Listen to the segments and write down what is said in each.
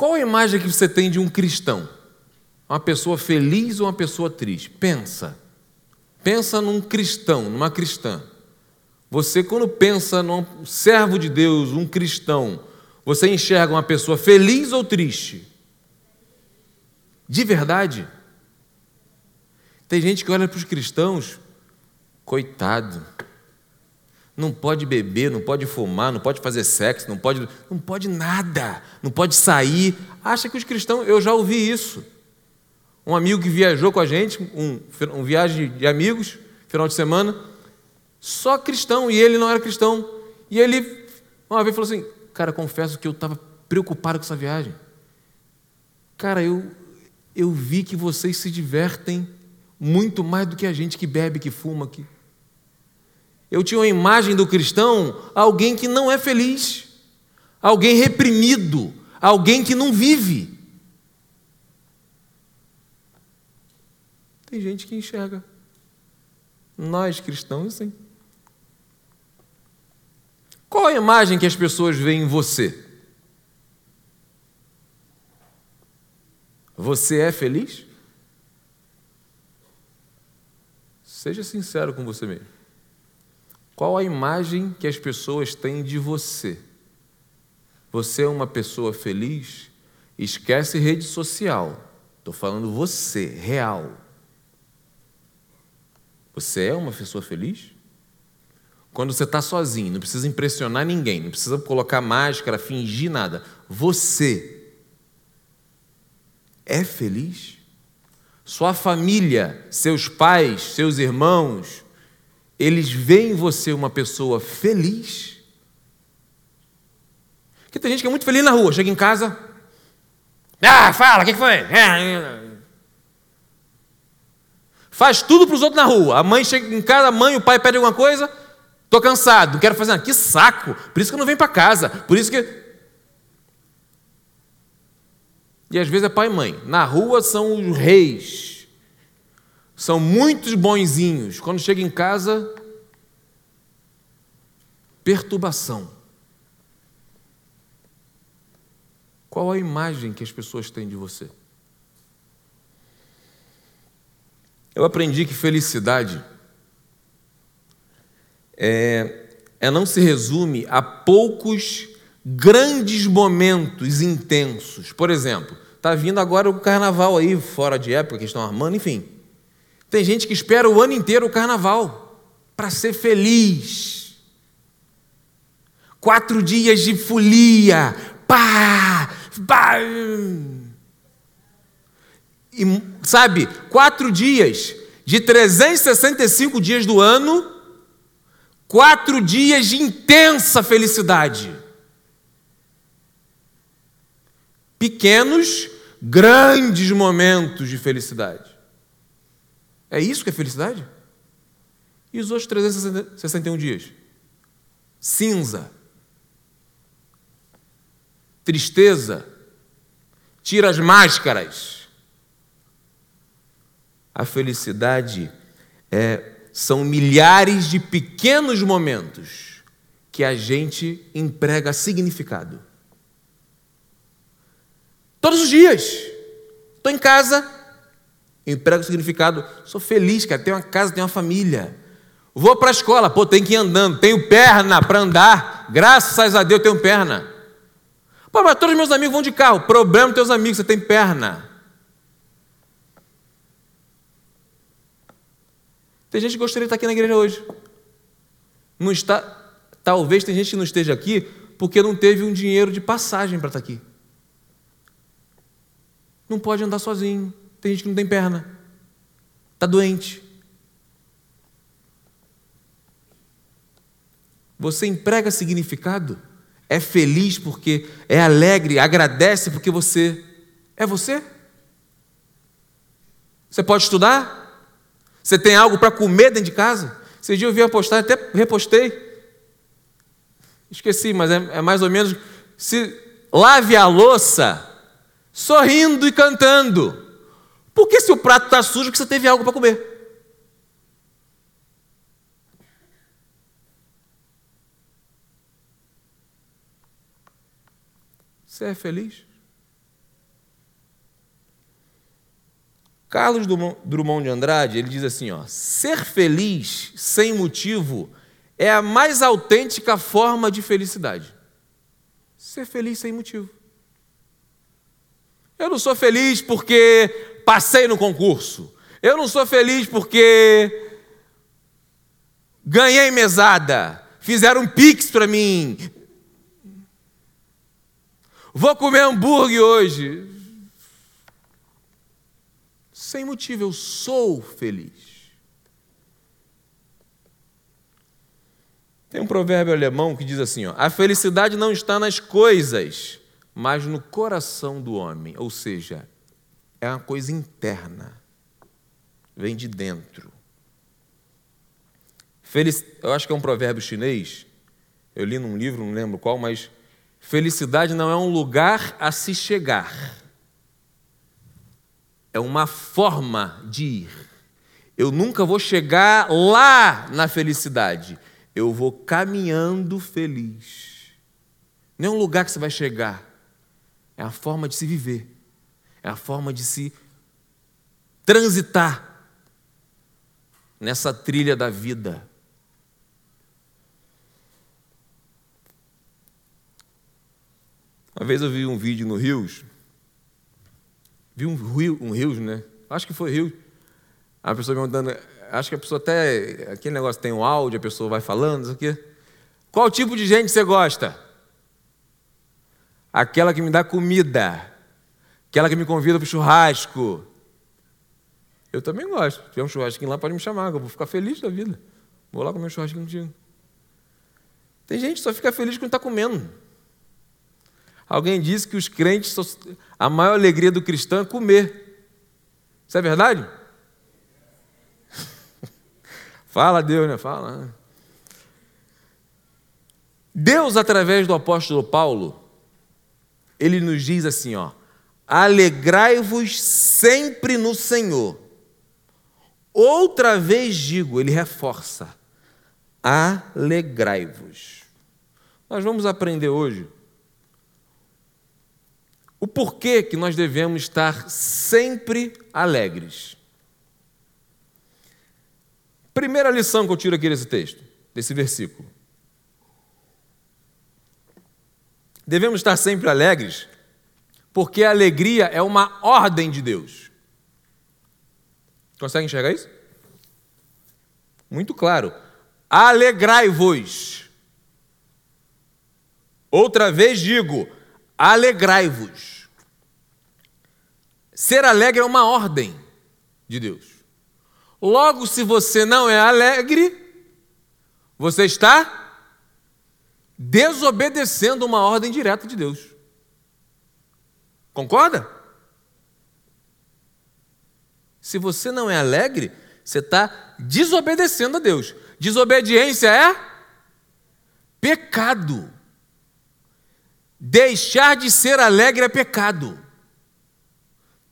Qual a imagem que você tem de um cristão? Uma pessoa feliz ou uma pessoa triste? Pensa. Pensa num cristão, numa cristã. Você, quando pensa num servo de Deus, um cristão, você enxerga uma pessoa feliz ou triste? De verdade? Tem gente que olha para os cristãos, coitado, não pode beber, não pode fumar, não pode fazer sexo, não pode, não pode nada, não pode sair. Acha que os cristãos, eu já ouvi isso. Um amigo que viajou com a gente, um, um viagem de amigos, final de semana, só cristão, e ele não era cristão. E ele, uma vez, falou assim: Cara, confesso que eu estava preocupado com essa viagem. Cara, eu, eu vi que vocês se divertem muito mais do que a gente que bebe, que fuma aqui. Eu tinha uma imagem do cristão, alguém que não é feliz, alguém reprimido, alguém que não vive. Tem gente que enxerga. Nós cristãos, sim. Qual a imagem que as pessoas veem em você? Você é feliz? Seja sincero com você mesmo. Qual a imagem que as pessoas têm de você? Você é uma pessoa feliz? Esquece rede social. Estou falando você, real. Você é uma pessoa feliz? Quando você está sozinho, não precisa impressionar ninguém, não precisa colocar máscara, fingir nada. Você é feliz? Sua família, seus pais, seus irmãos, eles veem em você uma pessoa feliz? Porque tem gente que é muito feliz na rua, chega em casa. Ah, fala, o que foi? Faz tudo para os outros na rua. A mãe chega em casa, a mãe, o pai pede alguma coisa. Estou cansado, não quero fazer nada. Que saco! Por isso que eu não venho para casa. Por isso que. E às vezes é pai e mãe. Na rua são os reis. São muitos bonzinhos. Quando chega em casa, perturbação. Qual a imagem que as pessoas têm de você? Eu aprendi que felicidade é, é não se resume a poucos grandes momentos intensos. Por exemplo, está vindo agora o carnaval aí, fora de época, que estão armando, enfim. Tem gente que espera o ano inteiro o carnaval para ser feliz. Quatro dias de folia, pá, pá. E, sabe, quatro dias de 365 dias do ano Quatro dias de intensa felicidade. Pequenos, grandes momentos de felicidade. É isso que é felicidade? E os outros 361 dias? Cinza, tristeza, tira as máscaras. A felicidade é são milhares de pequenos momentos que a gente emprega significado. Todos os dias. Estou em casa, emprego significado. Sou feliz, cara. Tenho uma casa, tenho uma família. Vou para a escola, pô, tenho que ir andando. Tenho perna para andar. Graças a Deus, tenho perna. Pô, mas todos os meus amigos vão de carro. Problema dos teus amigos, você tem perna. Tem gente que gostaria de estar aqui na igreja hoje. Não está, talvez tem gente que não esteja aqui porque não teve um dinheiro de passagem para estar aqui. Não pode andar sozinho. Tem gente que não tem perna. Está doente. Você emprega significado? É feliz porque é alegre, agradece porque você é você? Você pode estudar? Você tem algo para comer dentro de casa? Esse dia eu vi uma postagem, até repostei. Esqueci, mas é, é mais ou menos. Se lave a louça sorrindo e cantando. Porque se o prato está sujo, que você teve algo para comer. Você é feliz? Carlos Drummond de Andrade, ele diz assim, ó, ser feliz sem motivo é a mais autêntica forma de felicidade. Ser feliz sem motivo. Eu não sou feliz porque passei no concurso. Eu não sou feliz porque ganhei mesada. Fizeram um pix para mim. Vou comer hambúrguer hoje sem motivo, eu sou feliz. Tem um provérbio alemão que diz assim: ó, a felicidade não está nas coisas, mas no coração do homem. Ou seja, é uma coisa interna, vem de dentro. Felic... Eu acho que é um provérbio chinês, eu li num livro, não lembro qual, mas felicidade não é um lugar a se chegar é uma forma de ir. Eu nunca vou chegar lá na felicidade. Eu vou caminhando feliz. Não é um lugar que você vai chegar. É a forma de se viver. É a forma de se transitar nessa trilha da vida. Uma vez eu vi um vídeo no Rios Vi um rio, um rio, né? Acho que foi rio. A pessoa me mandando, acho que a pessoa até, aquele negócio tem um áudio, a pessoa vai falando, isso aqui. Qual tipo de gente você gosta? Aquela que me dá comida, aquela que me convida para o churrasco. Eu também gosto. Se tiver um churrasquinho lá, pode me chamar, eu vou ficar feliz da vida. Vou lá comer um churrasquinho contigo. Tem gente que só fica feliz quando está comendo. Alguém disse que os crentes, a maior alegria do cristão é comer. Isso é verdade? Fala Deus, né? Fala. Né? Deus, através do apóstolo Paulo, ele nos diz assim, ó: Alegrai-vos sempre no Senhor. Outra vez digo, ele reforça: alegrai-vos. Nós vamos aprender hoje o porquê que nós devemos estar sempre alegres. Primeira lição que eu tiro aqui desse texto, desse versículo. Devemos estar sempre alegres, porque a alegria é uma ordem de Deus. Consegue enxergar isso? Muito claro. Alegrai-vos. Outra vez digo, alegrai-vos. Ser alegre é uma ordem de Deus. Logo, se você não é alegre, você está desobedecendo uma ordem direta de Deus. Concorda? Se você não é alegre, você está desobedecendo a Deus. Desobediência é pecado. Deixar de ser alegre é pecado.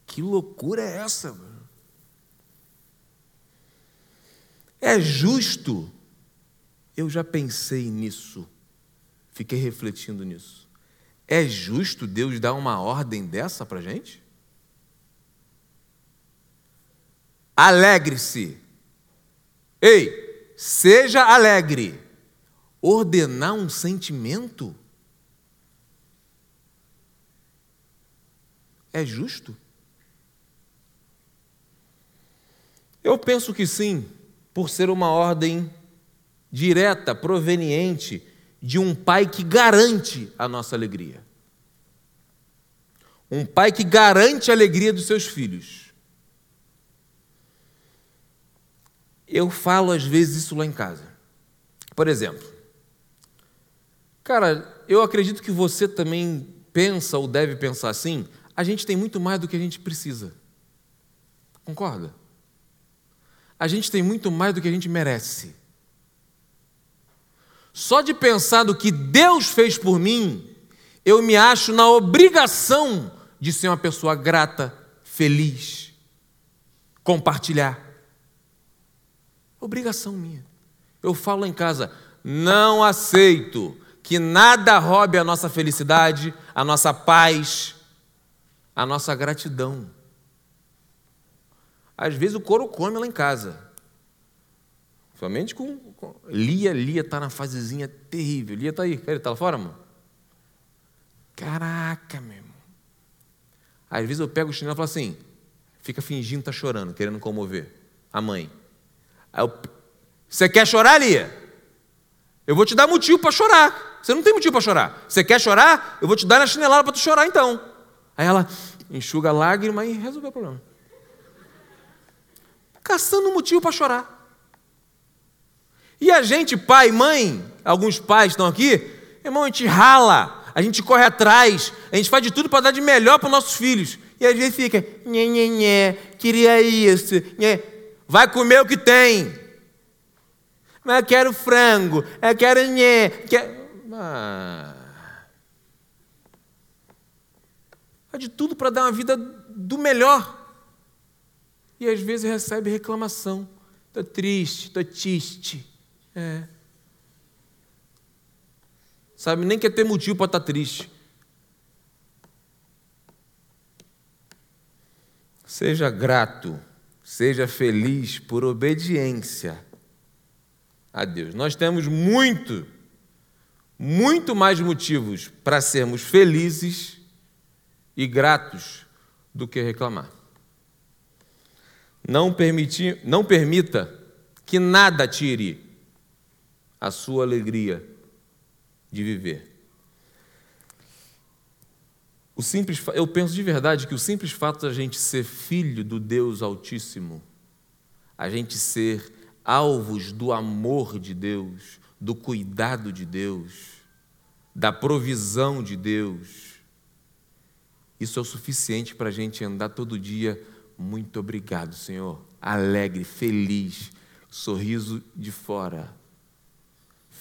Que loucura é essa? Mano? É justo? Eu já pensei nisso. Fiquei refletindo nisso. É justo Deus dar uma ordem dessa para gente? Alegre-se. Ei, seja alegre. Ordenar um sentimento? É justo? Eu penso que sim, por ser uma ordem direta, proveniente de um pai que garante a nossa alegria. Um pai que garante a alegria dos seus filhos. Eu falo às vezes isso lá em casa. Por exemplo, cara, eu acredito que você também pensa ou deve pensar assim a gente tem muito mais do que a gente precisa. Concorda? A gente tem muito mais do que a gente merece. Só de pensar no que Deus fez por mim, eu me acho na obrigação de ser uma pessoa grata, feliz, compartilhar. Obrigação minha. Eu falo em casa, não aceito que nada roube a nossa felicidade, a nossa paz, a nossa gratidão. Às vezes o couro come lá em casa. Somente com, com. Lia, Lia está na fasezinha terrível. Lia está aí. Ele está lá fora, mano? Caraca, meu irmão. Às vezes eu pego o chinelo e falo assim, fica fingindo tá chorando, querendo comover a mãe. Aí eu, você quer chorar, Lia? Eu vou te dar motivo para chorar. Você não tem motivo para chorar. Você quer chorar? Eu vou te dar na chinelada para tu chorar então. Aí ela enxuga a lágrima e resolveu o problema. Caçando motivo para chorar. E a gente, pai, mãe, alguns pais estão aqui, irmão, a gente rala, a gente corre atrás, a gente faz de tudo para dar de melhor para os nossos filhos. E às vezes fica, nhê, nhê, queria isso, nhê. vai comer o que tem. Mas eu quero frango, eu quero nhê. Quero... Ah. Faz de tudo para dar uma vida do melhor. E às vezes recebe reclamação. Estou triste, estou triste. É. Sabe, nem quer ter motivo para estar tá triste. Seja grato, seja feliz por obediência a Deus. Nós temos muito, muito mais motivos para sermos felizes e gratos do que reclamar. Não, permiti, não permita que nada tire a sua alegria de viver. O simples, eu penso de verdade que o simples fato da gente ser filho do Deus Altíssimo, a gente ser alvos do amor de Deus, do cuidado de Deus, da provisão de Deus, isso é o suficiente para a gente andar todo dia. Muito obrigado, Senhor. Alegre, feliz, sorriso de fora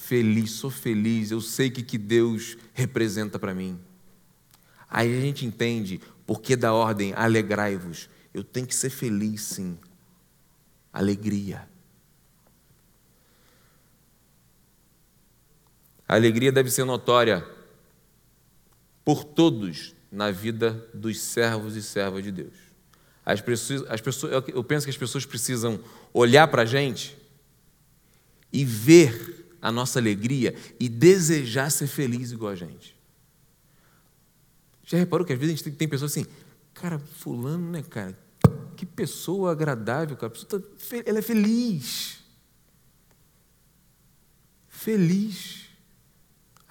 feliz, sou feliz, eu sei que, que Deus representa para mim. Aí a gente entende porque da ordem alegrai-vos. Eu tenho que ser feliz, sim. Alegria. A alegria deve ser notória por todos na vida dos servos e servas de Deus. As pessoas, as pessoas, eu penso que as pessoas precisam olhar para a gente e ver a nossa alegria e desejar ser feliz igual a gente. Já reparou que às vezes a gente tem pessoas assim, cara, fulano, né, cara? Que pessoa agradável, cara. Pessoa tá, ela é feliz. Feliz.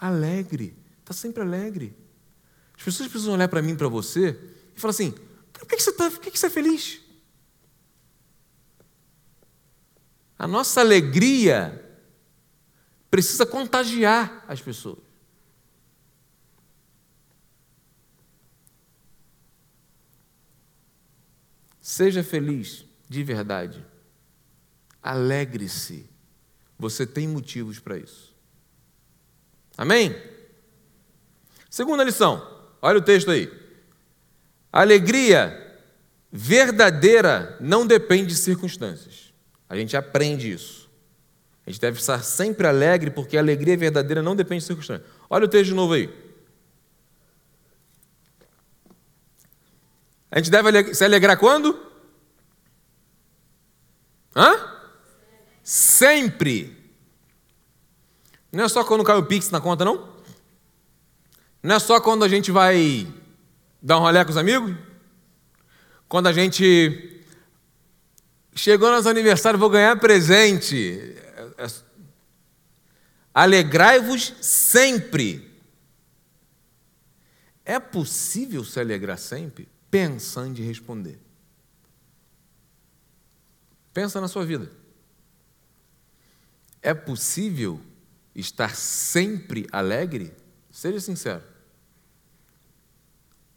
Alegre. Está sempre alegre. As pessoas precisam olhar para mim, para você, e falar assim: por que você está por que você é feliz? A nossa alegria precisa contagiar as pessoas. Seja feliz de verdade. Alegre-se. Você tem motivos para isso. Amém? Segunda lição. Olha o texto aí. alegria verdadeira não depende de circunstâncias. A gente aprende isso. A gente deve estar sempre alegre, porque a alegria verdadeira não depende de circunstâncias. Olha o texto de novo aí. A gente deve se alegrar quando? Hã? Sempre. Não é só quando cai o Pix na conta, não? Não é só quando a gente vai dar um rolê com os amigos? Quando a gente chegou no nosso aniversário, vou ganhar presente. É alegrai-vos sempre. É possível se alegrar sempre? Pensando em responder. Pensa na sua vida. É possível estar sempre alegre? Seja sincero.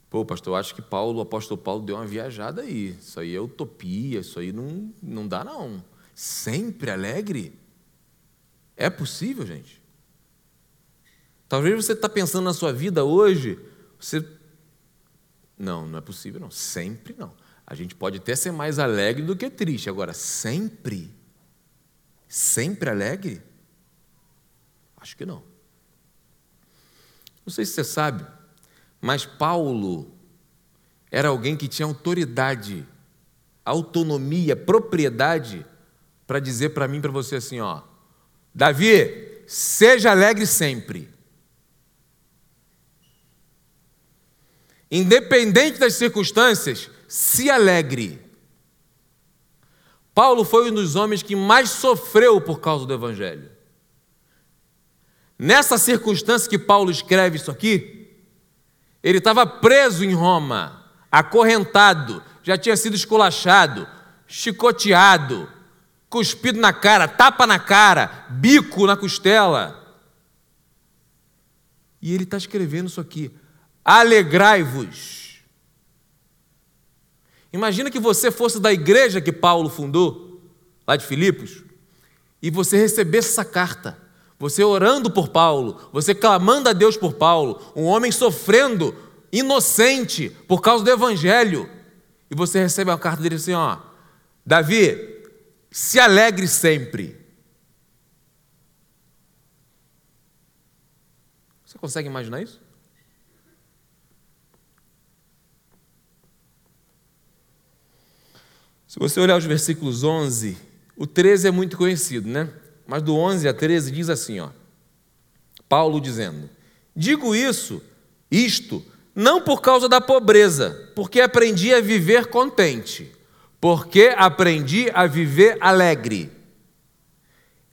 Pô, pastor, acho que Paulo, o apóstolo Paulo deu uma viajada aí. Isso aí é utopia, isso aí não, não dá, não. Sempre alegre? É possível, gente? Talvez você está pensando na sua vida hoje, você. Não, não é possível, não. Sempre não. A gente pode até ser mais alegre do que triste. Agora, sempre? Sempre alegre? Acho que não. Não sei se você sabe, mas Paulo era alguém que tinha autoridade autonomia, propriedade para dizer para mim, para você assim, ó, Davi, seja alegre sempre. Independente das circunstâncias, se alegre. Paulo foi um dos homens que mais sofreu por causa do Evangelho. Nessa circunstância que Paulo escreve isso aqui, ele estava preso em Roma, acorrentado, já tinha sido esculachado, chicoteado, cuspido na cara, tapa na cara, bico na costela. E ele está escrevendo isso aqui: alegrai-vos. Imagina que você fosse da igreja que Paulo fundou, lá de Filipos, e você recebesse essa carta. Você orando por Paulo, você clamando a Deus por Paulo, um homem sofrendo, inocente, por causa do Evangelho. E você recebe uma carta dele assim: ó, Davi, se alegre sempre. Você consegue imaginar isso? Se você olhar os versículos 11, o 13 é muito conhecido, né? Mas do 11 a 13 diz assim, ó. Paulo dizendo: Digo isso, isto, não por causa da pobreza, porque aprendi a viver contente, porque aprendi a viver alegre.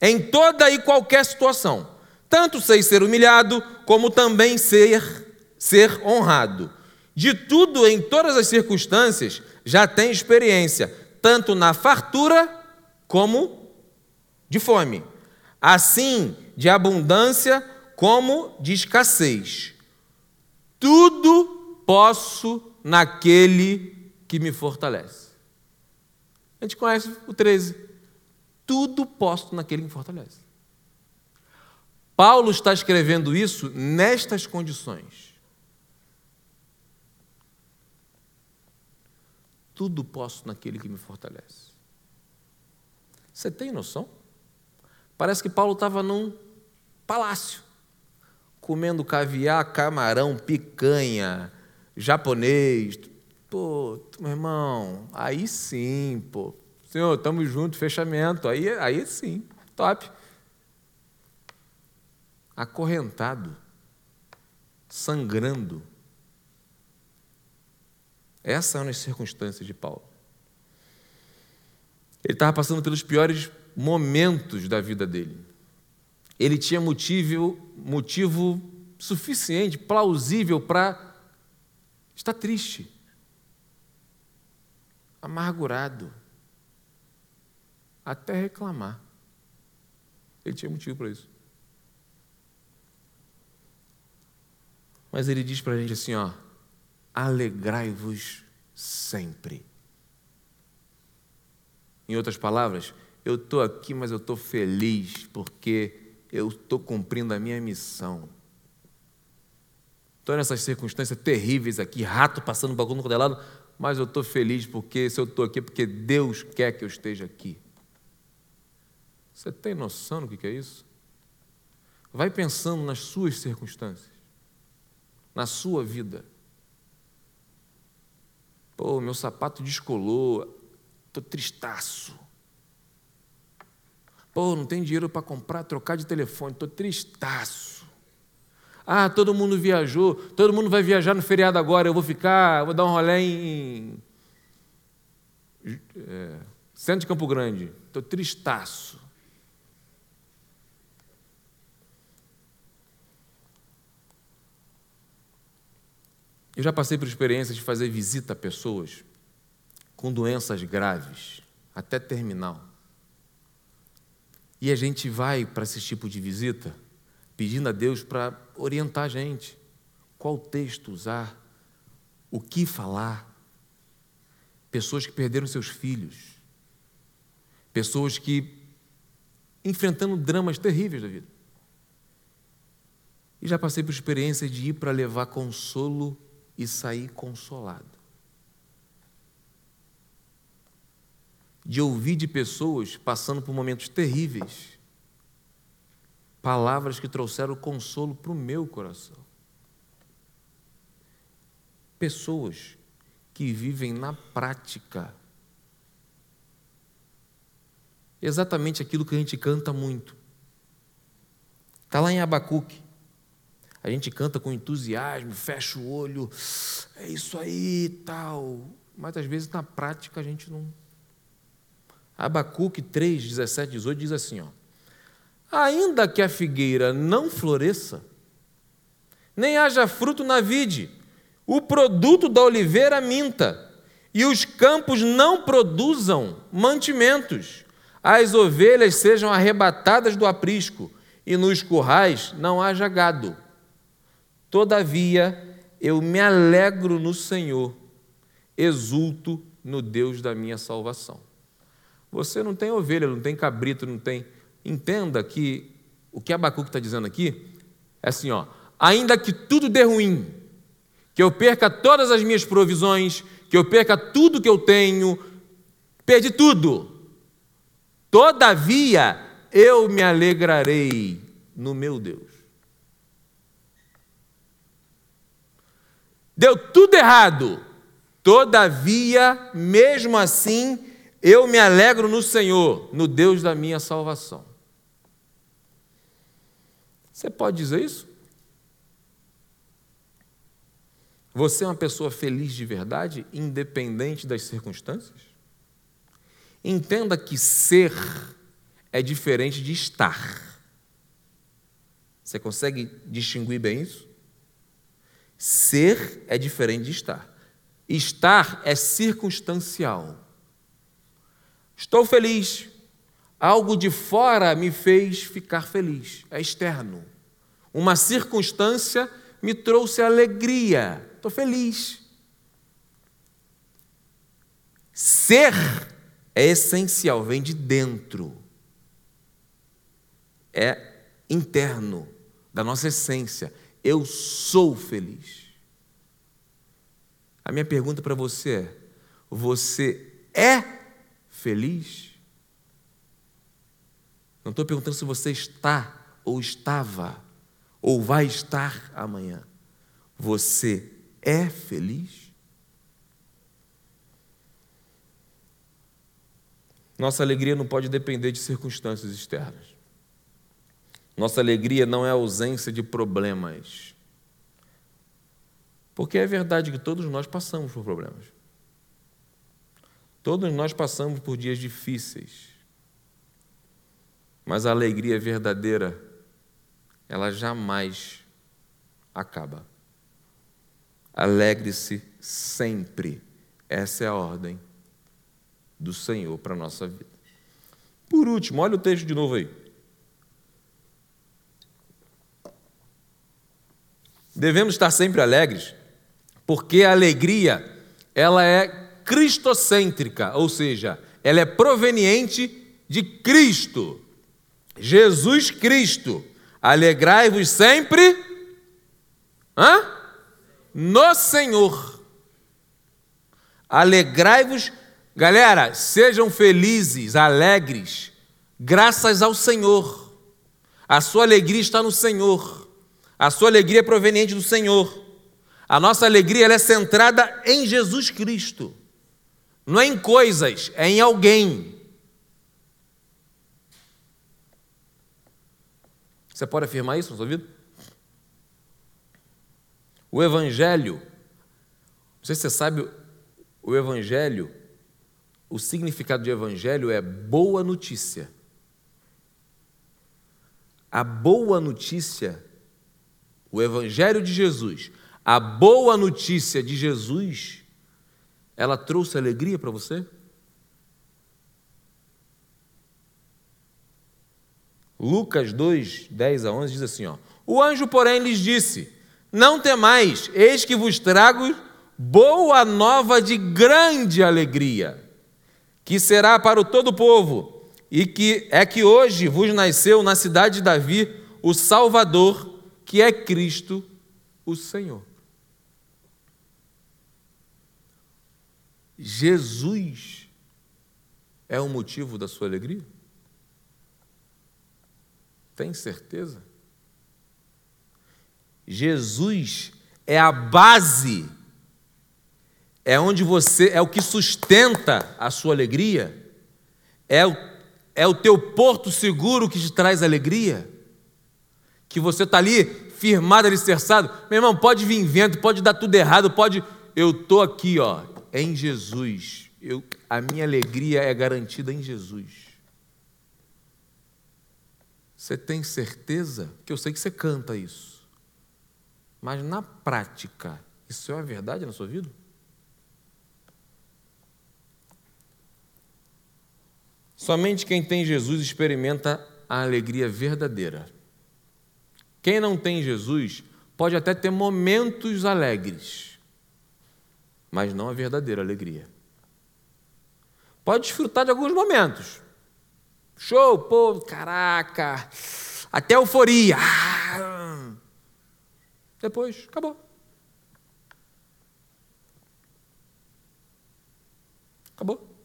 Em toda e qualquer situação, tanto sei ser humilhado, como também ser ser honrado. De tudo em todas as circunstâncias já tenho experiência, tanto na fartura como de fome, assim de abundância como de escassez. Tudo posso naquele que me fortalece. A gente conhece o 13. Tudo posso naquele que fortalece. Paulo está escrevendo isso nestas condições. Tudo posso naquele que me fortalece. Você tem noção? Parece que Paulo estava num palácio, comendo caviar, camarão, picanha, japonês. Pô, meu irmão, aí sim, pô. Senhor, estamos juntos, fechamento. Aí, aí sim, top. Acorrentado, sangrando essas são as circunstâncias de Paulo. Ele estava passando pelos piores momentos da vida dele. Ele tinha motivo, motivo suficiente, plausível para estar triste, amargurado, até reclamar. Ele tinha motivo para isso. Mas ele diz para a gente assim: ó, alegrai-vos sempre. Em outras palavras, eu estou aqui, mas eu estou feliz porque eu estou cumprindo a minha missão. Estou nessas circunstâncias terríveis aqui, rato passando bagulho no lado, mas eu estou feliz porque se eu estou aqui, é porque Deus quer que eu esteja aqui. Você tem noção do que é isso? Vai pensando nas suas circunstâncias, na sua vida. Pô, meu sapato descolou, estou tristaço. Pô, não tem dinheiro para comprar, trocar de telefone, estou tristaço. Ah, todo mundo viajou, todo mundo vai viajar no feriado agora, eu vou ficar, vou dar um rolê em. É, centro de Campo Grande, estou tristaço. Eu já passei por experiência de fazer visita a pessoas com doenças graves, até terminal. E a gente vai para esse tipo de visita pedindo a Deus para orientar a gente. Qual texto usar, o que falar. Pessoas que perderam seus filhos, pessoas que enfrentando dramas terríveis da vida. E já passei por experiência de ir para levar consolo e sair consolado. De ouvir de pessoas passando por momentos terríveis, palavras que trouxeram consolo para o meu coração. Pessoas que vivem na prática exatamente aquilo que a gente canta muito. Está lá em Abacuque. A gente canta com entusiasmo, fecha o olho, é isso aí tal. Mas às vezes na prática a gente não. Abacuque 3, 17, 18 diz assim: ó, Ainda que a figueira não floresça, nem haja fruto na vide, o produto da oliveira minta, e os campos não produzam mantimentos, as ovelhas sejam arrebatadas do aprisco, e nos currais não haja gado. Todavia, eu me alegro no Senhor, exulto no Deus da minha salvação. Você não tem ovelha, não tem cabrito, não tem. Entenda que o que Abacuque está dizendo aqui é assim: ó, ainda que tudo dê ruim, que eu perca todas as minhas provisões, que eu perca tudo que eu tenho, perdi tudo. Todavia, eu me alegrarei no meu Deus. Deu tudo errado. Todavia, mesmo assim, eu me alegro no Senhor, no Deus da minha salvação. Você pode dizer isso? Você é uma pessoa feliz de verdade, independente das circunstâncias? Entenda que ser é diferente de estar. Você consegue distinguir bem isso? Ser é diferente de estar. Estar é circunstancial. Estou feliz. Algo de fora me fez ficar feliz. É externo. Uma circunstância me trouxe alegria. Estou feliz. Ser é essencial, vem de dentro. É interno, da nossa essência. Eu sou feliz. A minha pergunta para você é: você é feliz? Não estou perguntando se você está ou estava ou vai estar amanhã. Você é feliz? Nossa alegria não pode depender de circunstâncias externas. Nossa alegria não é a ausência de problemas. Porque é verdade que todos nós passamos por problemas. Todos nós passamos por dias difíceis. Mas a alegria verdadeira, ela jamais acaba. Alegre-se sempre. Essa é a ordem do Senhor para a nossa vida. Por último, olha o texto de novo aí. Devemos estar sempre alegres, porque a alegria, ela é cristocêntrica, ou seja, ela é proveniente de Cristo. Jesus Cristo. Alegrai-vos sempre hã? no Senhor. Alegrai-vos, galera, sejam felizes, alegres, graças ao Senhor. A sua alegria está no Senhor. A sua alegria é proveniente do Senhor. A nossa alegria é centrada em Jesus Cristo. Não é em coisas, é em alguém. Você pode afirmar isso na sua vida? O Evangelho, não sei se você sabe, o Evangelho, o significado de Evangelho é boa notícia. A boa notícia, o Evangelho de Jesus, a boa notícia de Jesus ela trouxe alegria para você? Lucas 2, 10 a 11 diz assim: ó, O anjo, porém, lhes disse: Não temais, eis que vos trago boa nova de grande alegria, que será para o todo o povo, e que é que hoje vos nasceu na cidade de Davi o Salvador, que é Cristo, o Senhor. Jesus é o motivo da sua alegria? Tem certeza? Jesus é a base, é onde você, é o que sustenta a sua alegria, é o é o teu porto seguro que te traz alegria? Que você está ali firmado, alicerçado? Meu irmão, pode vir vento, pode dar tudo errado, pode. Eu estou aqui, ó, em Jesus. Eu, a minha alegria é garantida em Jesus. Você tem certeza? Que eu sei que você canta isso. Mas na prática, isso é uma verdade na sua vida? Somente quem tem Jesus experimenta a alegria verdadeira. Quem não tem Jesus pode até ter momentos alegres, mas não a verdadeira alegria. Pode desfrutar de alguns momentos. Show, pô, caraca, até euforia. Depois, acabou. Acabou.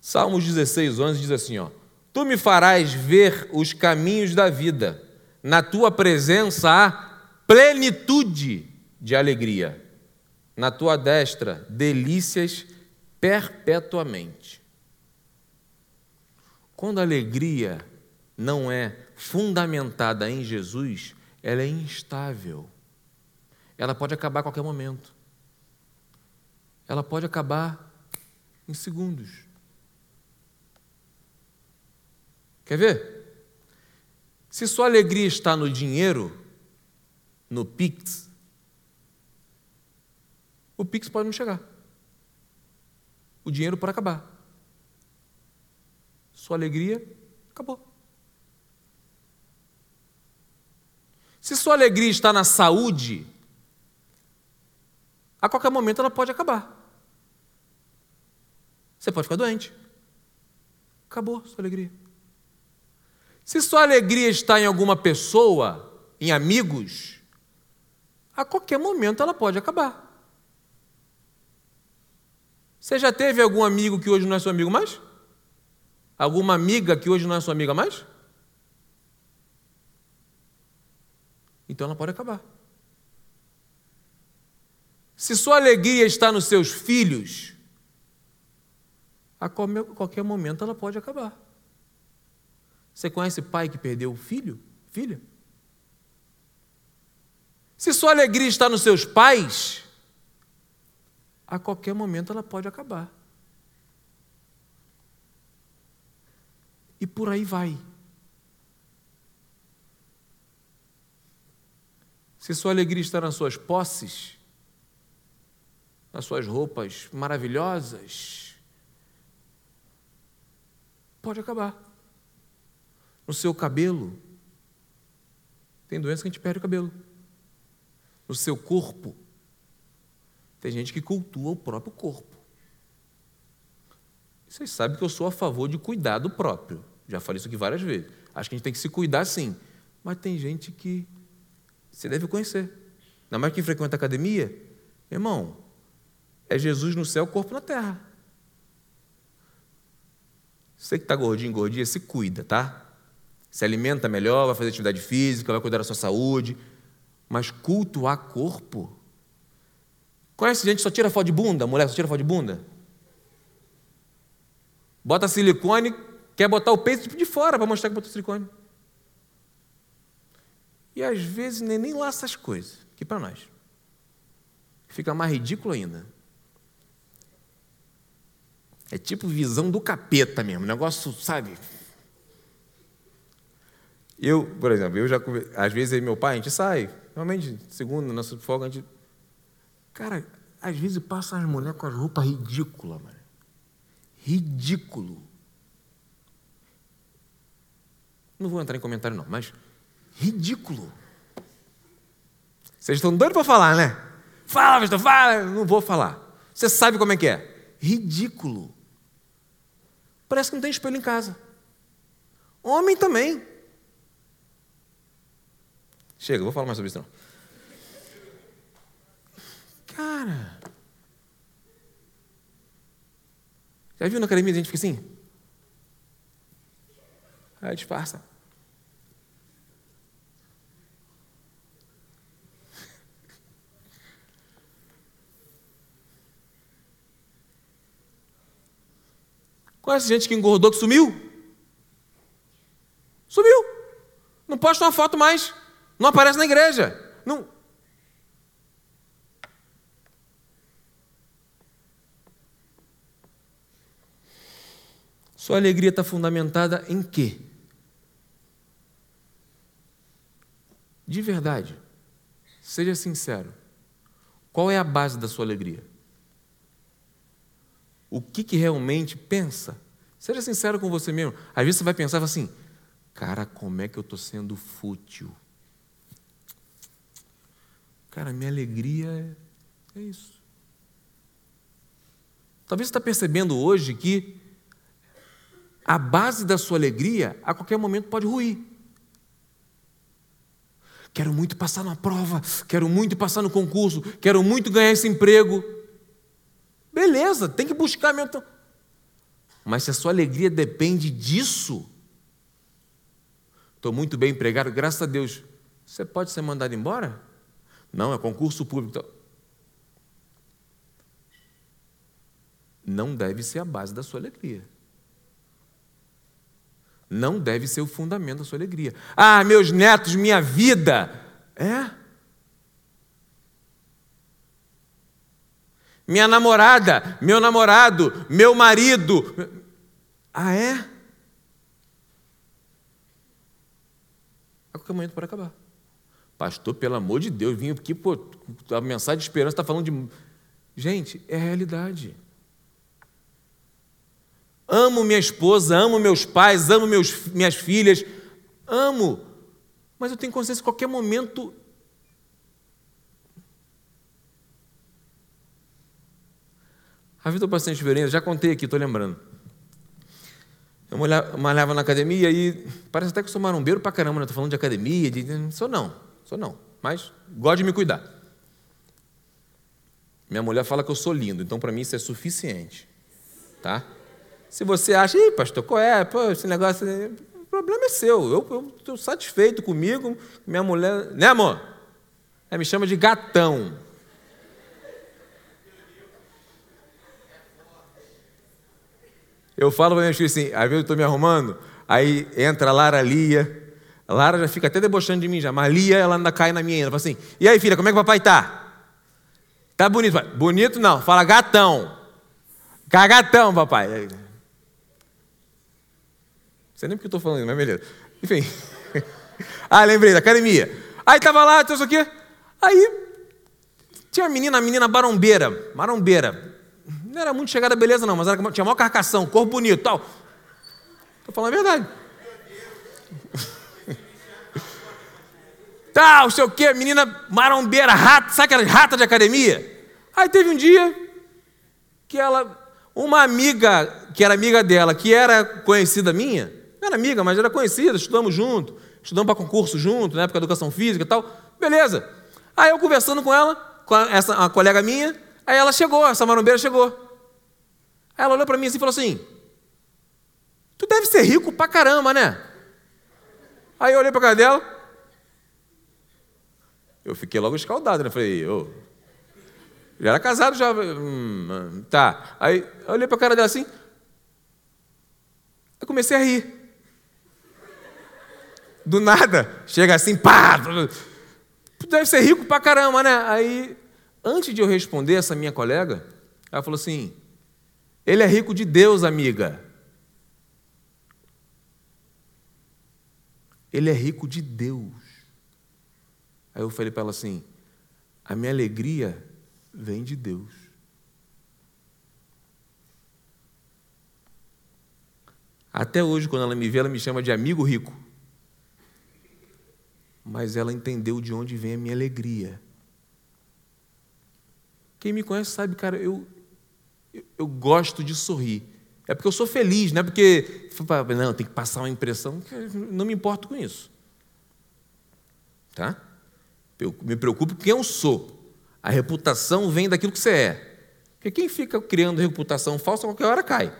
Salmos 16, 11 diz assim: ó, Tu me farás ver os caminhos da vida, na tua presença há plenitude de alegria, na tua destra, delícias perpetuamente. Quando a alegria não é fundamentada em Jesus, ela é instável. Ela pode acabar a qualquer momento. Ela pode acabar em segundos. Quer ver? Se sua alegria está no dinheiro, no Pix, o Pix pode não chegar. O dinheiro pode acabar. Sua alegria acabou. Se sua alegria está na saúde, a qualquer momento ela pode acabar. Você pode ficar doente. Acabou sua alegria. Se sua alegria está em alguma pessoa, em amigos, a qualquer momento ela pode acabar. Você já teve algum amigo que hoje não é seu amigo mais? Alguma amiga que hoje não é sua amiga mais? Então ela pode acabar. Se sua alegria está nos seus filhos, a qualquer momento ela pode acabar. Você conhece pai que perdeu filho? Filha? Se sua alegria está nos seus pais, a qualquer momento ela pode acabar. E por aí vai. Se sua alegria está nas suas posses, nas suas roupas maravilhosas, pode acabar no seu cabelo. Tem doença que a gente perde o cabelo. No seu corpo. Tem gente que cultua o próprio corpo. Vocês sabem que eu sou a favor de cuidar do próprio. Já falei isso aqui várias vezes. Acho que a gente tem que se cuidar sim. Mas tem gente que você deve conhecer. Ainda mais quem frequenta academia. Irmão, é Jesus no céu, corpo na terra. Você que está gordinho, gordinha, se cuida, tá? se alimenta melhor, vai fazer atividade física, vai cuidar da sua saúde, mas cultuar corpo. Conhece gente que só tira foto de bunda, mulher só tira foto de bunda? Bota silicone, quer botar o peito de fora para mostrar que botou silicone. E às vezes nem, nem lá essas coisas, aqui para nós. Fica mais ridículo ainda. É tipo visão do capeta mesmo, negócio, sabe, eu, por exemplo, eu já, às vezes, meu pai, a gente sai, realmente, segundo, nosso folga, a gente. Cara, às vezes passa as mulheres com as roupas ridículas, mano. Ridículo. Não vou entrar em comentário, não, mas ridículo. Vocês estão doidos para falar, né? Fala, pastor, fala. Não vou falar. Você sabe como é que é? Ridículo. Parece que não tem espelho em casa. Homem também. Chega, vou falar mais sobre isso não. Cara. Já viu na academia a gente fica assim? Aí disfarça. Conhece gente que engordou que sumiu? Sumiu. Não posta uma foto mais. Não aparece na igreja. Não. Sua alegria está fundamentada em quê? De verdade, seja sincero. Qual é a base da sua alegria? O que, que realmente pensa? Seja sincero com você mesmo. Às vezes você vai pensar assim: cara, como é que eu estou sendo fútil? Cara, minha alegria é, é isso. Talvez você está percebendo hoje que a base da sua alegria a qualquer momento pode ruir. Quero muito passar na prova, quero muito passar no concurso, quero muito ganhar esse emprego. Beleza, tem que buscar mesmo. Mas se a sua alegria depende disso, estou muito bem empregado, graças a Deus. Você pode ser mandado embora? Não, é concurso público. Não deve ser a base da sua alegria não deve ser o fundamento da sua alegria. Ah, meus netos, minha vida. É? Minha namorada, meu namorado, meu marido. Ah, é? A qualquer momento pode acabar. Pastor, pelo amor de Deus, vim aqui, pô, a mensagem de esperança está falando de. Gente, é realidade. Amo minha esposa, amo meus pais, amo meus, minhas filhas, amo. Mas eu tenho consciência que qualquer momento. A vida do paciente diferente, já contei aqui, estou lembrando. Eu malhava na academia e parece até que sou marombeiro pra caramba, né? Estou falando de academia, de... sou não, sou não, mas gosto de me cuidar. Minha mulher fala que eu sou lindo, então para mim isso é suficiente, tá? Se você acha, Ih, pastor, qual é? Pô, esse negócio. O problema é seu. Eu estou satisfeito comigo, minha mulher. Né, amor? Ela me chama de gatão. Eu falo para minha filha assim, às vezes eu estou me arrumando, aí entra a Lara Lia, a Lara já fica até debochando de mim já, mas Lia ela ainda cai na minha ainda, fala assim, e aí filha, como é que o papai tá? Tá bonito, pai. Bonito não, fala gatão. Cagatão, papai sei nem porque eu estou falando, mas beleza. Enfim. ah, lembrei da academia. Aí estava lá, tudo isso aqui. Aí tinha uma menina, a menina barombeira, marombeira. Não era muito chegada a beleza, não, mas era, tinha maior carcação, corpo bonito tal. Estou falando a verdade. Tal, sei o quê, menina marombeira, rata, sabe aquela rata de academia? Aí teve um dia que ela, uma amiga, que era amiga dela, que era conhecida minha, não era amiga, mas era conhecida, estudamos junto, estudamos para concurso junto, na época de educação física e tal. Beleza. Aí eu conversando com ela, com essa uma colega minha, aí ela chegou, essa marombeira chegou. Aí ela olhou para mim assim e falou assim: Tu deve ser rico pra caramba, né? Aí eu olhei para a cara dela. Eu fiquei logo escaldado, né? Falei, ô. Já era casado, já. Hum, tá. Aí eu olhei para a cara dela assim. Eu comecei a rir. Do nada, chega assim, pá! Deve ser rico pra caramba, né? Aí, antes de eu responder essa minha colega, ela falou assim: ele é rico de Deus, amiga. Ele é rico de Deus. Aí eu falei para ela assim: a minha alegria vem de Deus. Até hoje, quando ela me vê, ela me chama de amigo rico mas ela entendeu de onde vem a minha alegria. Quem me conhece sabe, cara, eu, eu, eu gosto de sorrir. É porque eu sou feliz, não é porque. Não, tem que passar uma impressão. Não me importo com isso. Tá? Eu me preocupo com quem eu sou. A reputação vem daquilo que você é. Porque quem fica criando reputação falsa, qualquer hora cai.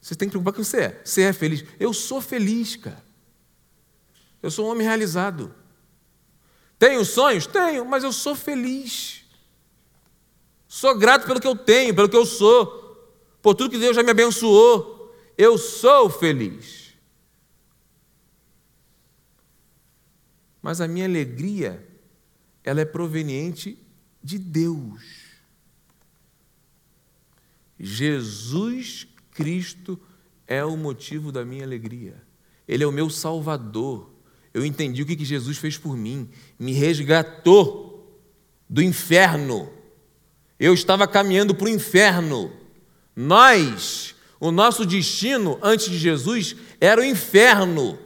Você tem que preocupar com quem você é. Você é feliz. Eu sou feliz, cara. Eu sou um homem realizado. Tenho sonhos? Tenho, mas eu sou feliz. Sou grato pelo que eu tenho, pelo que eu sou, por tudo que Deus já me abençoou. Eu sou feliz. Mas a minha alegria, ela é proveniente de Deus. Jesus Cristo é o motivo da minha alegria. Ele é o meu Salvador. Eu entendi o que Jesus fez por mim. Me resgatou do inferno. Eu estava caminhando para o inferno. Nós, o nosso destino antes de Jesus era o inferno.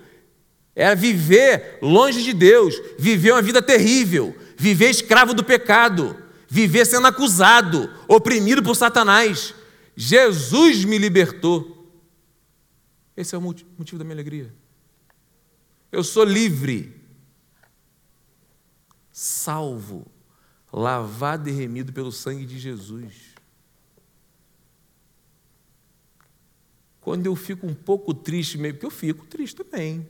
Era viver longe de Deus, viver uma vida terrível, viver escravo do pecado, viver sendo acusado, oprimido por Satanás. Jesus me libertou. Esse é o motivo da minha alegria. Eu sou livre, salvo, lavado e remido pelo sangue de Jesus. Quando eu fico um pouco triste, meio porque eu fico triste também,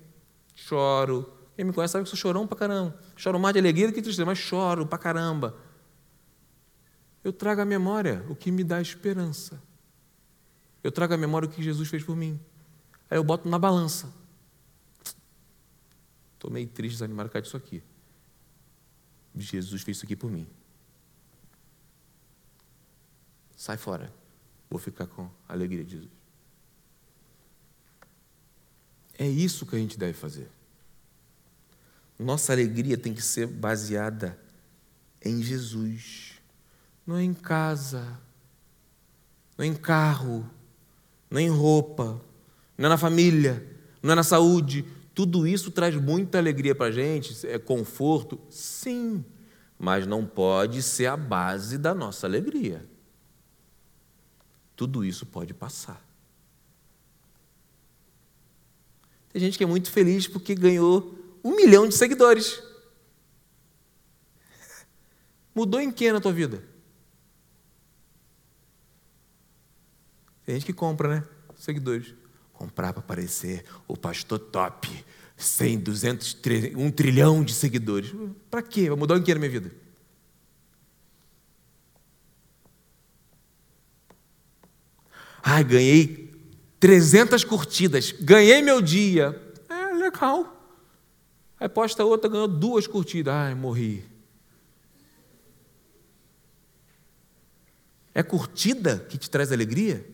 choro. Quem me conhece sabe que eu sou chorão pra caramba. Choro mais de alegria do que tristeza, mas choro pra caramba. Eu trago à memória o que me dá esperança. Eu trago à memória o que Jesus fez por mim. Aí eu boto na balança. Estou meio triste, desanimado por causa disso aqui. Jesus fez isso aqui por mim. Sai fora. Vou ficar com a alegria de Jesus. É isso que a gente deve fazer. Nossa alegria tem que ser baseada em Jesus, não é em casa, não é em carro, não é em roupa, não é na família, não é na saúde. Tudo isso traz muita alegria para a gente, é conforto, sim, mas não pode ser a base da nossa alegria. Tudo isso pode passar. Tem gente que é muito feliz porque ganhou um milhão de seguidores. Mudou em que na tua vida? Tem gente que compra, né? Seguidores comprar para aparecer o pastor top, 100, 200, 300, 1 trilhão de seguidores. Para quê? Vai mudar o que na minha vida? Ai, ganhei 300 curtidas, ganhei meu dia. É legal. Aí posta outra, ganhou duas curtidas. Ai, morri. É curtida que te traz alegria?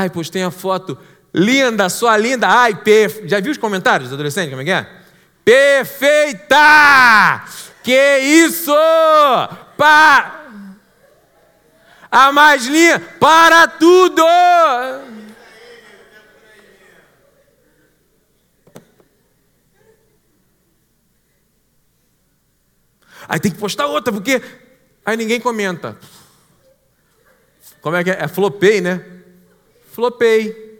Ai, postei a foto linda, sua linda. Ai, perfe... já viu os comentários dos adolescentes? Como é que é? Perfeita! Que isso? Pa... A mais linda para tudo! Aí tem que postar outra, porque aí ninguém comenta. Como é que é? É flopei, né? Flopei.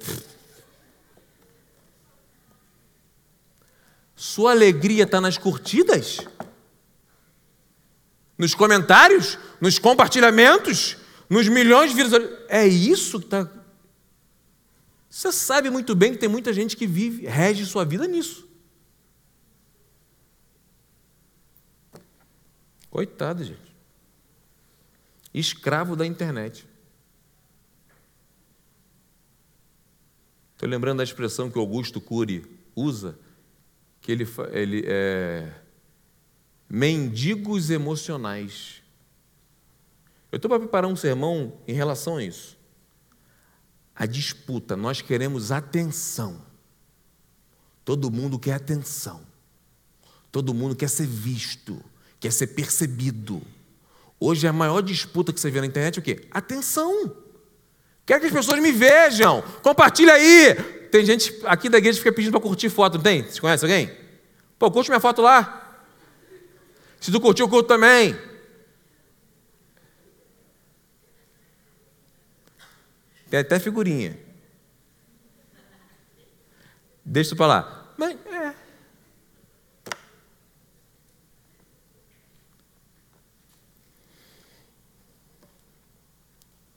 Sua alegria está nas curtidas? Nos comentários? Nos compartilhamentos? Nos milhões de visualizações? É isso que está. Você sabe muito bem que tem muita gente que vive, rege sua vida nisso. Coitado, gente. Escravo da internet. Estou lembrando da expressão que Augusto Cury usa, que ele, ele é mendigos emocionais. Eu estou para preparar um sermão em relação a isso. A disputa, nós queremos atenção. Todo mundo quer atenção. Todo mundo quer ser visto, quer ser percebido. Hoje a maior disputa que você vê na internet é o quê? Atenção. Quero que as pessoas me vejam. Compartilha aí. Tem gente aqui da igreja que fica pedindo para curtir foto, não tem? Você conhece alguém? Pô, curte minha foto lá. Se tu curtiu, eu curto também. Tem até figurinha. Deixa tu para lá. Mas, é.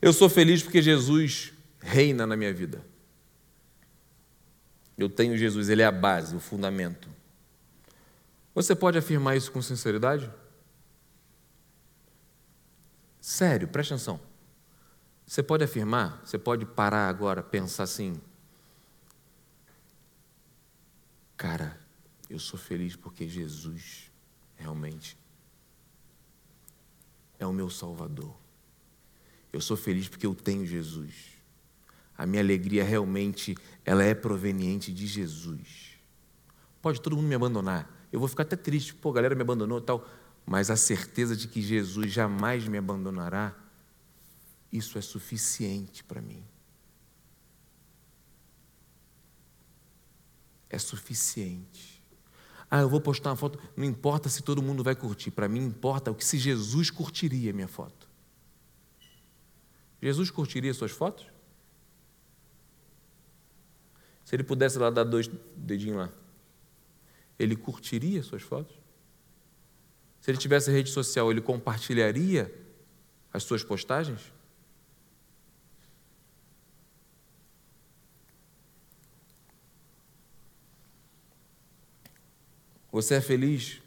Eu sou feliz porque Jesus reina na minha vida. Eu tenho Jesus, Ele é a base, o fundamento. Você pode afirmar isso com sinceridade? Sério, preste atenção. Você pode afirmar, você pode parar agora, pensar assim: cara, eu sou feliz porque Jesus realmente é o meu Salvador. Eu sou feliz porque eu tenho Jesus. A minha alegria realmente ela é proveniente de Jesus. Pode todo mundo me abandonar. Eu vou ficar até triste, pô, a galera me abandonou e tal, mas a certeza de que Jesus jamais me abandonará, isso é suficiente para mim. É suficiente. Ah, eu vou postar uma foto, não importa se todo mundo vai curtir, para mim importa o que se Jesus curtiria a minha foto. Jesus curtiria suas fotos? Se ele pudesse lá dar dois dedinhos lá, ele curtiria suas fotos? Se ele tivesse rede social, ele compartilharia as suas postagens? Você é feliz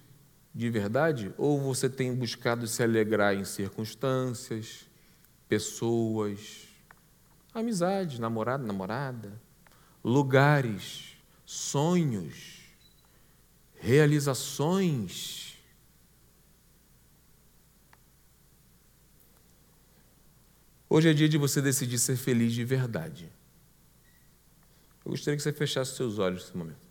de verdade ou você tem buscado se alegrar em circunstâncias, pessoas, amizades, namorado, namorada, lugares, sonhos, realizações. Hoje é dia de você decidir ser feliz de verdade. Eu gostaria que você fechasse seus olhos nesse momento.